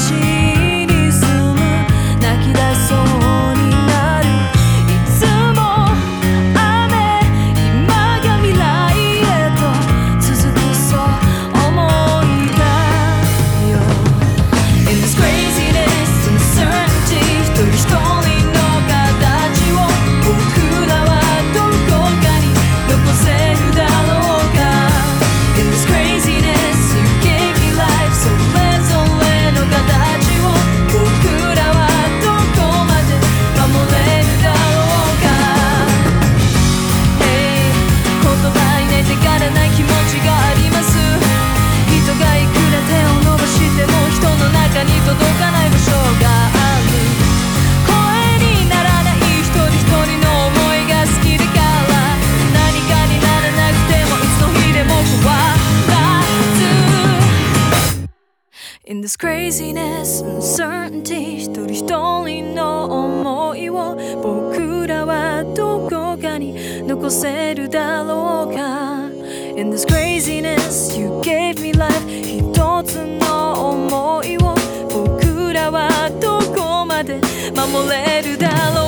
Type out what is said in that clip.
しい In this craziness, uncertainty 一人一人の思いを僕らはどこかに残せるだろうか In this craziness, you gave me life 一つの思いを僕らはどこまで守れるだろう